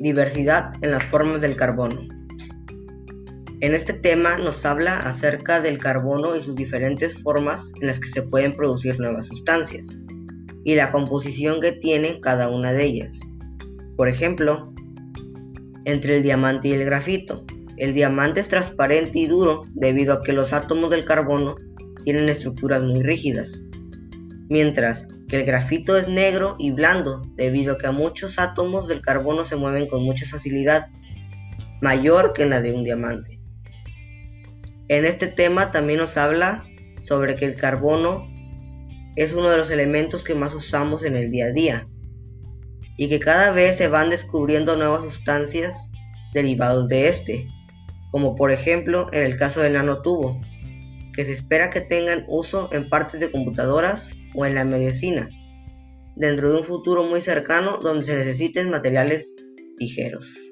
Diversidad en las formas del carbono. En este tema nos habla acerca del carbono y sus diferentes formas en las que se pueden producir nuevas sustancias y la composición que tienen cada una de ellas. Por ejemplo, entre el diamante y el grafito. El diamante es transparente y duro debido a que los átomos del carbono tienen estructuras muy rígidas, mientras que el grafito es negro y blando debido a que muchos átomos del carbono se mueven con mucha facilidad, mayor que la de un diamante. En este tema también nos habla sobre que el carbono es uno de los elementos que más usamos en el día a día y que cada vez se van descubriendo nuevas sustancias derivados de este, como por ejemplo en el caso del nanotubo, que se espera que tengan uso en partes de computadoras o en la medicina, dentro de un futuro muy cercano donde se necesiten materiales ligeros.